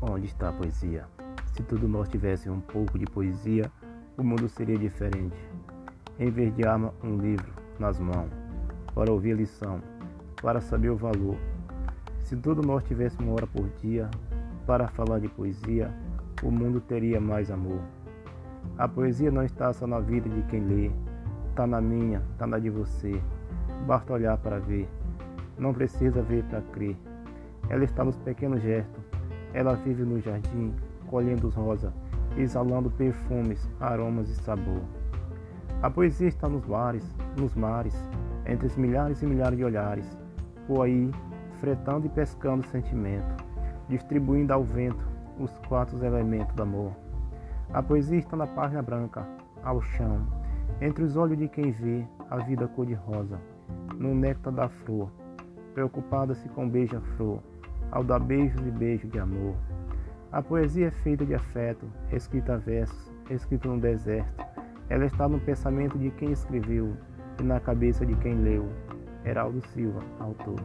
Onde está a poesia? Se tudo nós tivesse um pouco de poesia, o mundo seria diferente. Em vez de arma, um livro nas mãos, para ouvir a lição, para saber o valor. Se tudo nós tivesse uma hora por dia para falar de poesia, o mundo teria mais amor. A poesia não está só na vida de quem lê, está na minha, está na de você. Basta olhar para ver, não precisa ver para crer. Ela está nos pequenos gestos, ela vive no jardim, colhendo rosas, exalando perfumes, aromas e sabor. A poesia está nos bares, nos mares, entre os milhares e milhares de olhares, por aí, fretando e pescando sentimento, distribuindo ao vento os quatro elementos do amor. A poesia está na página branca, ao chão, entre os olhos de quem vê a vida cor-de-rosa, no néctar da flor, preocupada-se com beija-flor ao dar beijos e beijos de amor. A poesia é feita de afeto, escrita a versos, escrita no deserto. Ela está no pensamento de quem escreveu e na cabeça de quem leu. Heraldo Silva, autor.